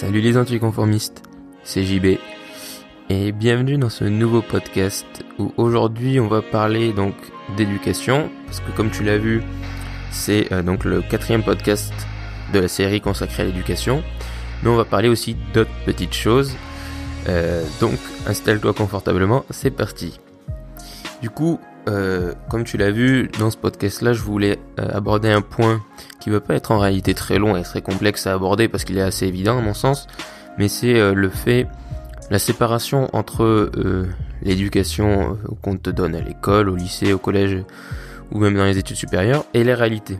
Salut les anticonformistes, c'est JB et bienvenue dans ce nouveau podcast où aujourd'hui on va parler donc d'éducation parce que comme tu l'as vu c'est euh, donc le quatrième podcast de la série consacrée à l'éducation. Mais on va parler aussi d'autres petites choses. Euh, donc installe-toi confortablement c'est parti. Du coup euh, comme tu l'as vu dans ce podcast là je voulais aborder un point qui va pas être en réalité très long et très complexe à aborder parce qu'il est assez évident à mon sens, mais c'est euh, le fait, la séparation entre euh, l'éducation euh, qu'on te donne à l'école, au lycée, au collège ou même dans les études supérieures et les réalités.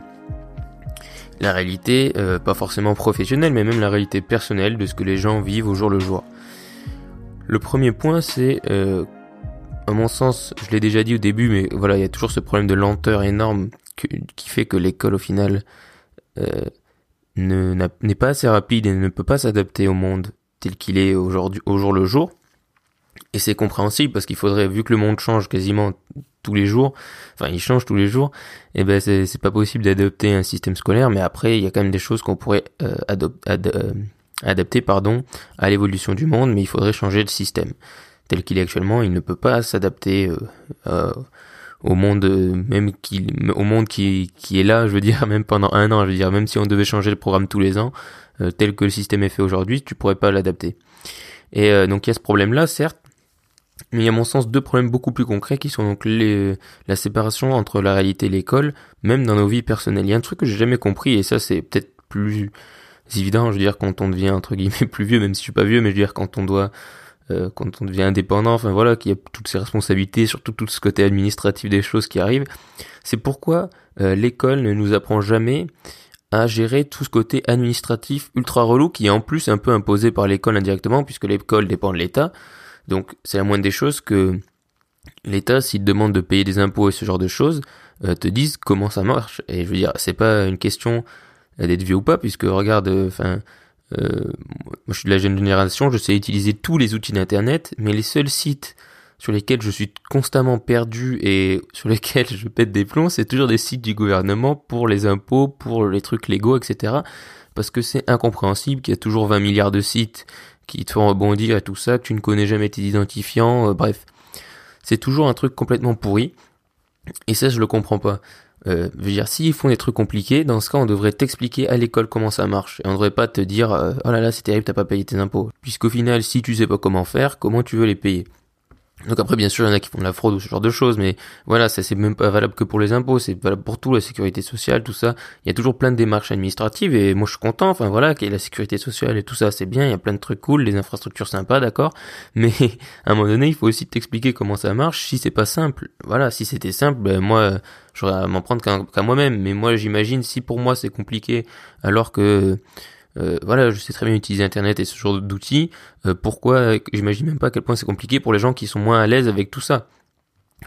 La réalité, pas forcément professionnelle, mais même la réalité personnelle de ce que les gens vivent au jour le jour. Le premier point, c'est, à mon sens, je l'ai déjà dit au début, mais voilà, il y a toujours ce problème de lenteur énorme qui fait que l'école, au final, euh, n'est pas assez rapide et ne peut pas s'adapter au monde tel qu'il est aujourd'hui au jour le jour. Et c'est compréhensible parce qu'il faudrait, vu que le monde change quasiment tous les jours, enfin il change tous les jours, et eh ben c'est pas possible d'adopter un système scolaire. Mais après, il y a quand même des choses qu'on pourrait euh, euh, adapter pardon à l'évolution du monde, mais il faudrait changer le système tel qu'il est actuellement. Il ne peut pas s'adapter euh, au monde même qui monde qui qui est là je veux dire même pendant un an je veux dire même si on devait changer le programme tous les ans euh, tel que le système est fait aujourd'hui tu pourrais pas l'adapter et euh, donc il y a ce problème là certes mais il y a à mon sens deux problèmes beaucoup plus concrets qui sont donc les, la séparation entre la réalité et l'école même dans nos vies personnelles il y a un truc que j'ai jamais compris et ça c'est peut-être plus évident je veux dire quand on devient entre guillemets plus vieux même si je suis pas vieux mais je veux dire quand on doit euh, quand on devient indépendant, enfin voilà, qu'il y a toutes ces responsabilités, surtout tout ce côté administratif des choses qui arrivent. C'est pourquoi euh, l'école ne nous apprend jamais à gérer tout ce côté administratif ultra relou qui est en plus un peu imposé par l'école indirectement puisque l'école dépend de l'État. Donc c'est la moindre des choses que l'État, s'il te demande de payer des impôts et ce genre de choses, euh, te dise comment ça marche. Et je veux dire, c'est pas une question d'être vieux ou pas, puisque regarde, enfin, euh, moi, je suis de la jeune génération, je sais utiliser tous les outils d'Internet, mais les seuls sites sur lesquels je suis constamment perdu et sur lesquels je pète des plombs, c'est toujours des sites du gouvernement pour les impôts, pour les trucs légaux, etc. Parce que c'est incompréhensible qu'il y a toujours 20 milliards de sites qui te font rebondir et tout ça, que tu ne connais jamais tes identifiants, euh, bref. C'est toujours un truc complètement pourri. Et ça, je le comprends pas. Euh, je veux dire, s'ils font des trucs compliqués, dans ce cas, on devrait t'expliquer à l'école comment ça marche. Et on devrait pas te dire, euh, oh là là, c'est terrible, t'as pas payé tes impôts. Puisqu'au final, si tu sais pas comment faire, comment tu veux les payer? Donc après, bien sûr, il y en a qui font de la fraude ou ce genre de choses, mais voilà, ça c'est même pas valable que pour les impôts, c'est valable pour tout, la sécurité sociale, tout ça. Il y a toujours plein de démarches administratives et moi je suis content, enfin voilà, qu'il y ait la sécurité sociale et tout ça, c'est bien, il y a plein de trucs cool, les infrastructures sympas, d'accord, mais à un moment donné, il faut aussi t'expliquer comment ça marche, si c'est pas simple. Voilà, si c'était simple, ben moi, j'aurais à m'en prendre qu'à moi-même, mais moi j'imagine si pour moi c'est compliqué alors que euh, voilà, je sais très bien utiliser Internet et ce genre d'outils. Euh, pourquoi J'imagine même pas à quel point c'est compliqué pour les gens qui sont moins à l'aise avec tout ça.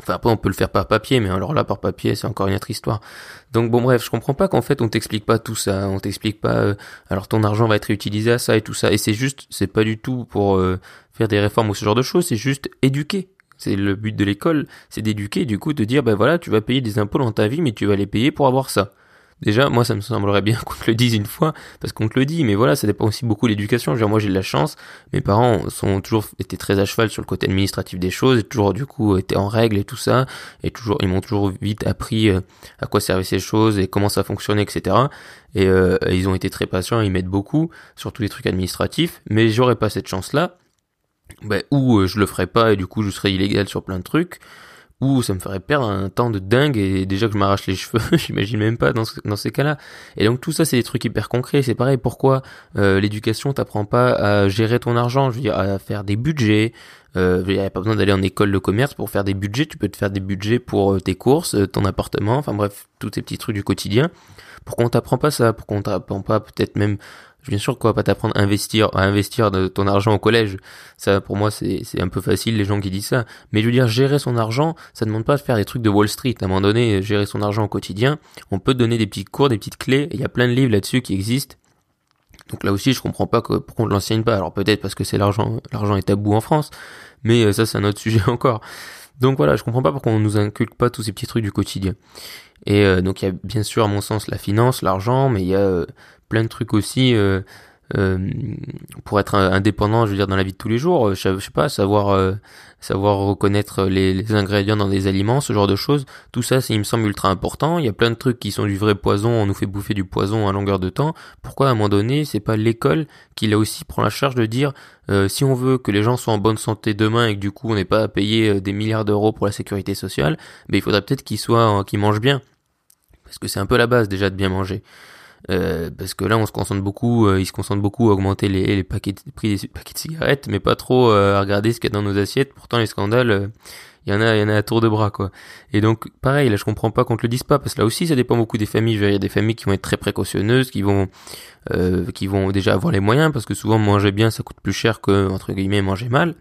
Enfin après on peut le faire par papier, mais alors là par papier c'est encore une autre histoire. Donc bon bref, je comprends pas qu'en fait on t'explique pas tout ça, on t'explique pas. Euh, alors ton argent va être utilisé à ça et tout ça, et c'est juste, c'est pas du tout pour faire des réformes ou ce genre de choses, c'est juste éduquer. C'est le but de l'école, c'est d'éduquer, du coup de dire ben voilà tu vas payer des impôts dans ta vie, mais tu vas les payer pour avoir ça. Déjà, moi, ça me semblerait bien qu'on te le dise une fois, parce qu'on te le dit, mais voilà, ça dépend aussi beaucoup de l'éducation. Genre, moi, j'ai de la chance, mes parents sont toujours été très à cheval sur le côté administratif des choses, et toujours, du coup, été en règle et tout ça, et toujours, ils m'ont toujours vite appris euh, à quoi servaient ces choses et comment ça fonctionnait, etc. Et euh, ils ont été très patients, ils m'aident beaucoup sur tous les trucs administratifs, mais j'aurais pas cette chance-là, ben, ou euh, je le ferais pas, et du coup, je serais illégal sur plein de trucs, ou ça me ferait perdre un temps de dingue et déjà que je m'arrache les cheveux, j'imagine même pas dans, ces cas-là. Et donc tout ça c'est des trucs hyper concrets, c'est pareil pourquoi euh, l'éducation t'apprend pas à gérer ton argent, je veux dire à faire des budgets, euh, il n'y a pas besoin d'aller en école de commerce pour faire des budgets, tu peux te faire des budgets pour euh, tes courses, euh, ton appartement, enfin bref, tous ces petits trucs du quotidien. Pourquoi on t'apprend pas ça? Pourquoi on t'apprend pas peut-être même Bien sûr quoi, pas t'apprendre à investir, à investir de ton argent au collège. Ça, pour moi, c'est, un peu facile, les gens qui disent ça. Mais je veux dire, gérer son argent, ça demande pas de faire des trucs de Wall Street. À un moment donné, gérer son argent au quotidien, on peut donner des petits cours, des petites clés. Il y a plein de livres là-dessus qui existent. Donc là aussi, je comprends pas que, pourquoi on ne l'enseigne pas. Alors peut-être parce que c'est l'argent, l'argent est tabou en France. Mais euh, ça, c'est un autre sujet encore. Donc voilà, je comprends pas pourquoi on nous inculque pas tous ces petits trucs du quotidien. Et euh, donc il y a bien sûr à mon sens la finance, l'argent, mais il y a euh, plein de trucs aussi. Euh, euh, pour être indépendant, je veux dire dans la vie de tous les jours, euh, je, sais pas, savoir euh, savoir reconnaître les, ingrédients dans des aliments, ce genre de choses, tout ça, il me semble ultra important. Il y a plein de trucs qui sont du vrai poison, on nous fait bouffer du poison à longueur de temps. Pourquoi à un moment donné, c'est pas l'école qui là aussi prend la charge de dire si on veut que les gens soient en bonne santé demain et que du coup on n'est pas à payer des milliards d'euros pour la sécurité sociale, ben, il faudrait peut-être qu'ils soient qu'ils mangent bien, parce que c'est un peu la base déjà de bien manger. Euh, parce que là on se concentre beaucoup, euh, ils se concentrent beaucoup à augmenter les, les paquets de, prix des paquets de cigarettes, mais pas trop euh, à regarder ce qu'il y a dans nos assiettes. Pourtant les scandales, il y en a, il y en a à tour de bras quoi. Et donc pareil, là je comprends pas qu'on te le dise pas, parce que là aussi ça dépend beaucoup des familles. Il y a des familles qui vont être très précautionneuses, qui vont, qui vont déjà avoir les moyens, parce que souvent manger bien ça coûte plus cher que entre guillemets manger mal.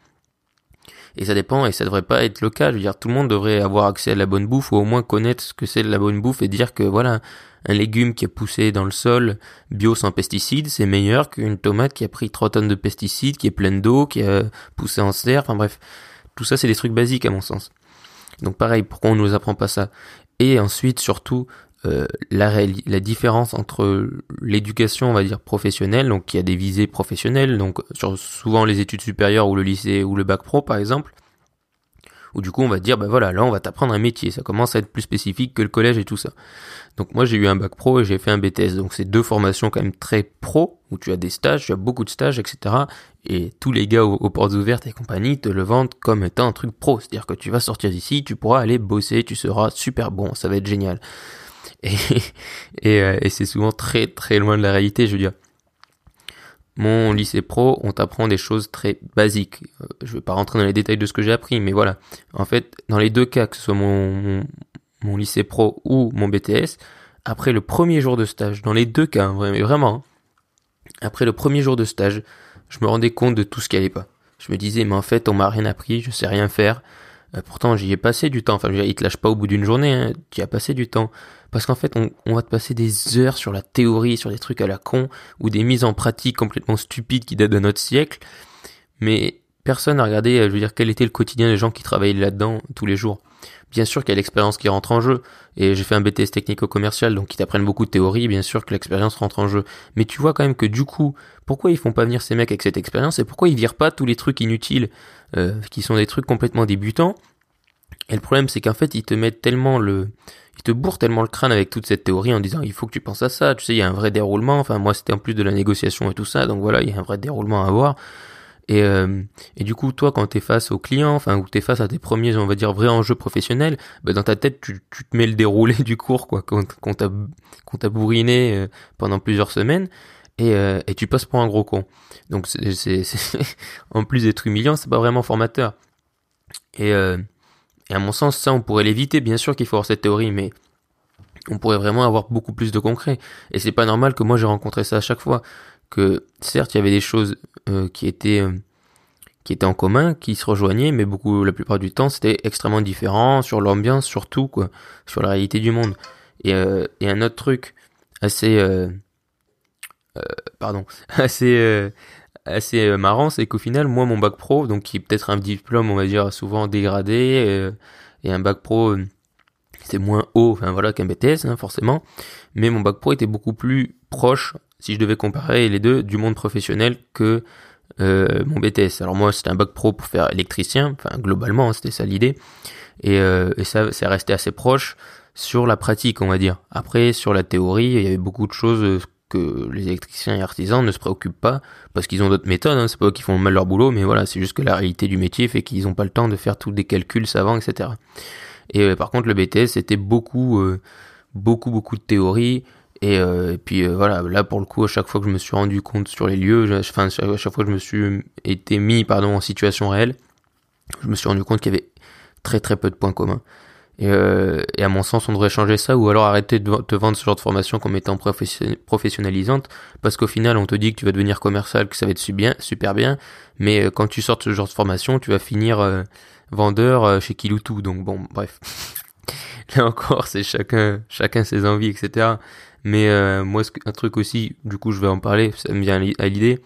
Et ça dépend, et ça devrait pas être le cas. Je veux dire, tout le monde devrait avoir accès à la bonne bouffe, ou au moins connaître ce que c'est la bonne bouffe, et dire que voilà, un légume qui est poussé dans le sol, bio sans pesticides, c'est meilleur qu'une tomate qui a pris 3 tonnes de pesticides, qui est pleine d'eau, qui a poussé en serre, enfin bref. Tout ça, c'est des trucs basiques à mon sens. Donc pareil, pourquoi on nous apprend pas ça? Et ensuite, surtout, euh, la, la différence entre l'éducation, on va dire, professionnelle, donc qui a des visées professionnelles, donc sur souvent les études supérieures ou le lycée ou le bac pro par exemple, où du coup on va dire, bah voilà, là on va t'apprendre un métier, ça commence à être plus spécifique que le collège et tout ça. Donc moi j'ai eu un bac pro et j'ai fait un BTS, donc c'est deux formations quand même très pro, où tu as des stages, tu as beaucoup de stages, etc. Et tous les gars aux, portes ouvertes et compagnie te le vendent comme étant un truc pro, c'est-à-dire que tu vas sortir d'ici, tu pourras aller bosser, tu seras super bon, ça va être génial. Et, et, euh, et c'est souvent très très loin de la réalité, je veux dire mon lycée pro, on t'apprend des choses très basiques. Euh, je vais pas rentrer dans les détails de ce que j'ai appris, mais voilà. En fait, dans les deux cas, que ce soit mon, mon, lycée pro ou mon BTS, après le premier jour de stage, dans les deux cas, vraiment, hein, après le premier jour de stage, je me rendais compte de tout ce qui allait pas. Je me disais, mais en fait, on m'a rien appris, je sais rien faire. Euh, pourtant, j'y ai passé du temps. Enfin, il te lâche pas au bout d'une journée, hein. tu y as passé du temps. Parce qu'en fait, on, va te passer des heures sur la théorie, sur des trucs à la con, ou des mises en pratique complètement stupides qui datent de notre siècle. Mais personne n'a regardé, euh, je veux dire, quel était le quotidien des gens qui travaillaient là-dedans tous les jours. Bien sûr qu'il y a l'expérience qui rentre en jeu. Et j'ai fait un BTS technico-commercial, donc qui t'apprennent beaucoup de théorie, bien sûr que l'expérience rentre en jeu. Mais tu vois quand même que du coup, pourquoi ils font pas venir ces mecs avec cette expérience et pourquoi ils virent pas tous les trucs inutiles, euh, qui sont des trucs complètement débutants? Et le problème, c'est qu'en fait, ils te mettent tellement le, il te bourre tellement le crâne avec toute cette théorie en disant il faut que tu penses à ça, tu sais, il y a un vrai déroulement. Enfin, moi, c'était en plus de la négociation et tout ça, donc voilà, il y a un vrai déroulement à avoir. Et, euh, et du coup, toi, quand t'es face aux clients, enfin, ou t'es face à tes premiers, on va dire, vrais enjeux professionnels, bah, dans ta tête, tu, tu te mets le déroulé du cours, quoi, qu'on t'a qu'on t'a bourriné euh, pendant plusieurs semaines, et, euh, et tu passes pour un gros con. Donc, c'est en plus d'être humiliant, c'est pas vraiment formateur. Et, euh, et à mon sens, ça, on pourrait l'éviter. Bien sûr qu'il faut avoir cette théorie, mais on pourrait vraiment avoir beaucoup plus de concret. Et c'est pas normal que moi j'ai rencontré ça à chaque fois. Que certes, il y avait des choses euh, qui étaient euh, qui étaient en commun, qui se rejoignaient, mais beaucoup, la plupart du temps, c'était extrêmement différent sur l'ambiance, surtout quoi, sur la réalité du monde. Et, euh, et un autre truc assez, pardon, assez assez marrant, c'est qu'au final, moi, mon bac pro, donc qui est peut-être un diplôme, on va dire, souvent dégradé, et un bac pro, c'était moins haut, enfin voilà, qu'un BTS, hein, forcément, mais mon bac pro était beaucoup plus proche, si je devais comparer les deux, du monde professionnel que mon BTS. Alors moi, c'était un bac pro pour faire électricien, enfin globalement, hein, c'était ça l'idée, et, et ça, c'est resté assez proche sur la pratique, on va dire. Après, sur la théorie, il y avait beaucoup de choses que les électriciens et artisans ne se préoccupent pas parce qu'ils ont d'autres méthodes, hein, c'est pas eux qui font mal leur boulot, mais voilà, c'est juste que la réalité du métier fait qu'ils n'ont pas le temps de faire tous des calculs savants, etc. Et euh, par contre, le BTS, c'était beaucoup, euh, beaucoup, beaucoup de théorie. Et, euh, puis voilà, là pour le coup, à chaque fois que je me suis rendu compte sur les lieux, enfin à chaque fois que je me suis été mis pardon en situation réelle, je me suis rendu compte qu'il y avait très très peu de points communs. Et, euh, et, à mon sens, on devrait changer ça ou alors arrêter de te vendre ce genre de formation comme étant professionnalisante parce qu'au final, on te dit que tu vas devenir commercial, que ça va être super bien, mais euh, quand tu sortes ce genre de formation, tu vas finir euh, vendeur chez Kiloutou. Donc bon, bref. Là encore, c'est chacun, chacun ses envies, etc. Mais moi, un truc aussi, du coup, je vais en parler, ça me vient à l'idée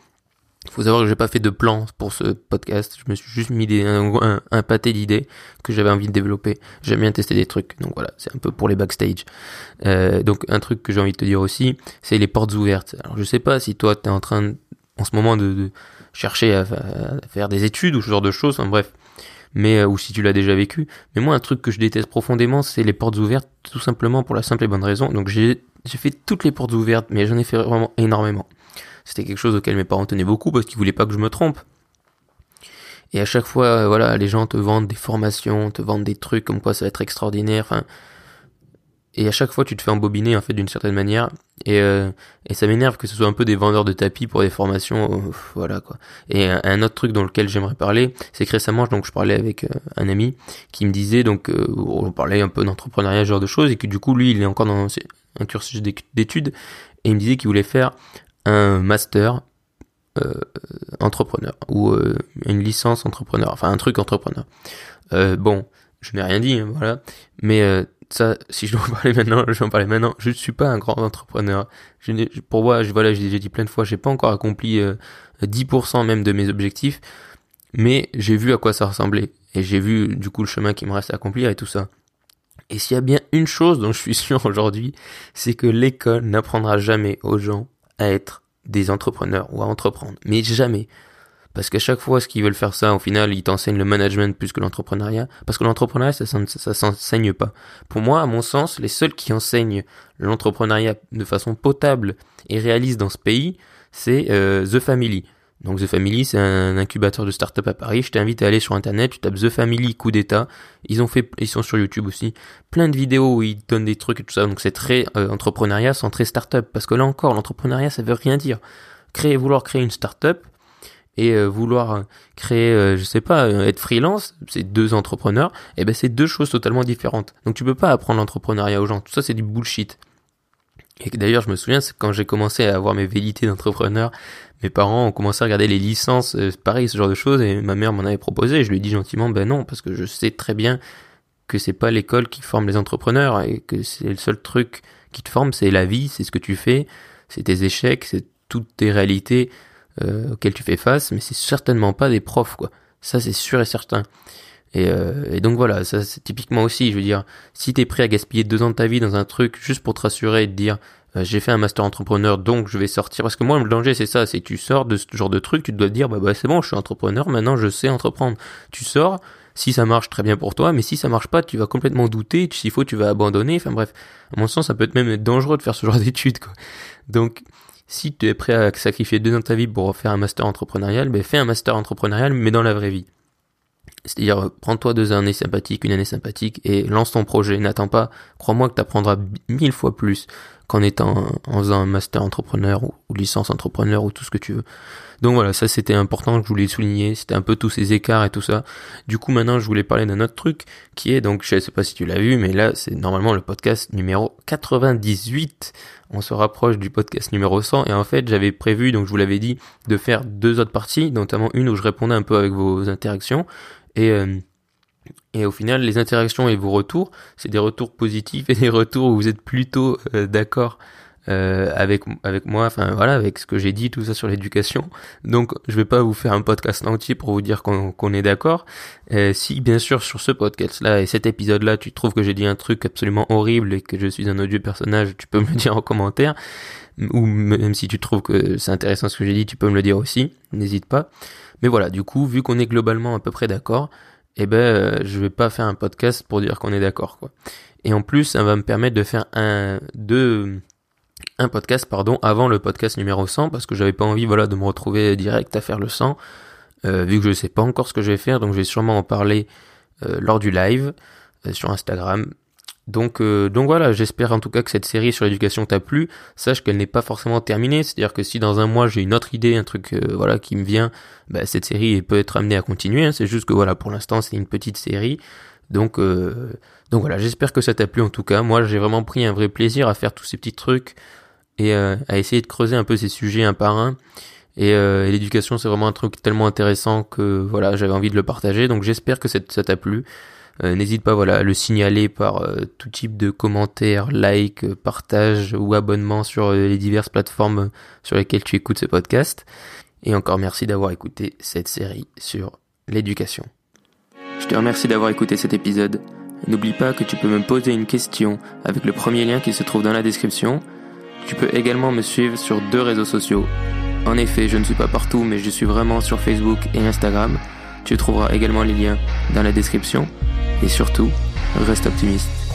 il faut savoir que j'ai pas fait de plan pour ce podcast. Je me suis juste mis des, un, pâté d'idées que j'avais envie de développer. J'aime bien tester des trucs. Donc voilà, c'est un peu pour les backstage. Euh, donc un truc que j'ai envie de te dire aussi, c'est les portes ouvertes. Alors je sais pas si toi t'es en train en ce moment de, chercher à, faire des études ou ce genre de choses, enfin bref. Mais ou si tu l'as déjà vécu. Mais moi, un truc que je déteste profondément, c'est les portes ouvertes, tout simplement pour la simple et bonne raison. Donc j'ai fait toutes les portes ouvertes, mais j'en ai fait vraiment énormément. C'était quelque chose auquel mes parents tenaient beaucoup parce qu'ils voulaient pas que je me trompe. Et à chaque fois, euh, voilà, les gens te vendent des formations, te vendent des trucs comme quoi ça va être extraordinaire. Et à chaque fois, tu te fais embobiner en fait d'une certaine manière. Et, euh, et ça m'énerve que ce soit un peu des vendeurs de tapis pour des formations, euh, voilà quoi. Et un, autre truc dans lequel j'aimerais parler, c'est que récemment, donc je parlais avec un ami qui me disait donc on parlait un peu d'entrepreneuriat, ce genre de choses, et que du coup lui, il est encore dans un cursus d'études, et il me disait qu'il voulait faire un master euh, entrepreneur ou euh, une licence entrepreneur, enfin un truc entrepreneur. Euh, bon, je n'ai rien dit, hein, voilà. Mais ça, si je dois en parler maintenant, je vais en parler maintenant. Je ne suis pas un grand entrepreneur. Pour moi, je, voilà, j'ai dit plein de fois, j'ai pas encore accompli 10% même de mes objectifs, mais j'ai vu à quoi ça ressemblait et j'ai vu du coup le chemin qui me reste à accomplir et tout ça. Et s'il y a bien une chose dont je suis sûr aujourd'hui, c'est que l'école n'apprendra jamais aux gens à être des entrepreneurs ou à entreprendre. Mais jamais. Parce qu'à chaque fois, ce qu'ils veulent faire ça, au final, ils t'enseignent le management plus que l'entrepreneuriat. Parce que l'entrepreneuriat, ça, s'enseigne pas. Pour moi, à mon sens, les seuls qui enseignent l'entrepreneuriat de façon potable et réaliste dans ce pays, c'est euh, The Family. Donc The Family, c'est un incubateur de start-up à Paris. Je t'invite à aller sur internet, tu tapes The Family coup d'état. Ils ils sont sur YouTube aussi, plein de vidéos où ils donnent des trucs et tout ça. Donc c'est très euh, entrepreneuriat très start-up. Parce que là encore, l'entrepreneuriat, ça veut rien dire. Créer, vouloir créer une start-up et euh, vouloir créer, euh, je sais pas, euh, être freelance, c'est deux entrepreneurs. Et eh ben c'est deux choses totalement différentes. Donc tu peux pas apprendre l'entrepreneuriat aux gens. Tout ça, c'est du bullshit. Et d'ailleurs, je me souviens, c'est quand j'ai commencé à avoir mes velléités d'entrepreneur, mes parents ont commencé à regarder les licences, euh, pareil, ce genre de choses, et ma mère m'en avait proposé, je lui ai dit gentiment, ben non, parce que je sais très bien que c'est pas l'école qui forme les entrepreneurs, et que c'est le seul truc qui te forme, c'est la vie, c'est ce que tu fais, c'est tes échecs, c'est toutes tes réalités euh, auxquelles tu fais face, mais c'est certainement pas des profs, quoi. Ça, c'est sûr et certain. Et, euh, et, donc voilà, ça c'est typiquement aussi, je veux dire, si t'es prêt à gaspiller deux ans de ta vie dans un truc juste pour te rassurer et te dire euh, j'ai fait un master entrepreneur donc je vais sortir, parce que moi le danger c'est ça, c'est tu sors de ce genre de truc, tu dois te dire bah, bah c'est bon, je suis entrepreneur, maintenant je sais entreprendre. Tu sors, si ça marche très bien pour toi, mais si ça marche pas, tu vas complètement douter, s'il faut tu vas abandonner, enfin bref, à mon sens ça peut être même dangereux de faire ce genre d'études quoi. Donc si tu es prêt à sacrifier deux ans de ta vie pour faire un master entrepreneurial, ben fais un master entrepreneurial mais dans la vraie vie. C'est-à-dire, prends-toi deux années sympathiques, une année sympathique et lance ton projet. N'attends pas, crois-moi que tu apprendras mille fois plus qu'en étant, en faisant un master entrepreneur ou, licence entrepreneur ou tout ce que tu veux. Donc voilà, ça c'était important que je voulais souligner, c'était un peu tous ces écarts et tout ça. Du coup maintenant je voulais parler d'un autre truc qui est donc je sais pas si tu l'as vu mais là c'est normalement le podcast numéro 98. On se rapproche du podcast numéro 100 et en fait j'avais prévu donc je vous l'avais dit de faire deux autres parties, notamment une où je répondais un peu avec vos interactions et, euh, et au final, les interactions et vos retours, c'est des retours positifs et des retours où vous êtes plutôt euh, d'accord euh, avec avec moi, enfin voilà, avec ce que j'ai dit, tout ça sur l'éducation. Donc, je vais pas vous faire un podcast entier pour vous dire qu'on est d'accord. Euh, si bien sûr sur ce podcast-là et cet épisode-là, tu trouves que j'ai dit un truc absolument horrible et que je suis un odieux personnage, tu peux me le dire en commentaire. Ou même si tu trouves que c'est intéressant ce que j'ai dit, tu peux me le dire aussi. N'hésite pas. Mais voilà, du coup, vu qu'on est globalement à peu près d'accord, eh ben, euh, je vais pas faire un podcast pour dire qu'on est d'accord, quoi. Et en plus, ça va me permettre de faire un, deux, un podcast, pardon, avant le podcast numéro 100, parce que j'avais pas envie, voilà, de me retrouver direct à faire le 100, euh, vu que je sais pas encore ce que je vais faire, donc je vais sûrement en parler euh, lors du live sur Instagram. Donc, euh, donc voilà, j'espère en tout cas que cette série sur l'éducation t'a plu. Sache qu'elle n'est pas forcément terminée, c'est-à-dire que si dans un mois j'ai une autre idée, un truc euh, voilà qui me vient, bah, cette série peut être amenée à continuer. Hein. C'est juste que voilà, pour l'instant c'est une petite série. Donc, euh, donc voilà, j'espère que ça t'a plu en tout cas. Moi, j'ai vraiment pris un vrai plaisir à faire tous ces petits trucs et à essayer de creuser un peu ces sujets un par un. Et, l'éducation, c'est vraiment un truc tellement intéressant que voilà, j'avais envie de le partager. Donc j'espère que ça t'a plu. Euh, n'hésite pas voilà, à le signaler par euh, tout type de commentaires, like, euh, partage ou abonnement sur les diverses plateformes sur lesquelles tu écoutes ce podcast. Et encore merci d'avoir écouté cette série sur l'éducation. Je te remercie d'avoir écouté cet épisode. N'oublie pas que tu peux me poser une question avec le premier lien qui se trouve dans la description. Tu peux également me suivre sur deux réseaux sociaux, En effet, je ne suis pas partout, mais je suis vraiment sur Facebook et Instagram. Tu trouveras également les liens dans la description. Et surtout, reste optimiste.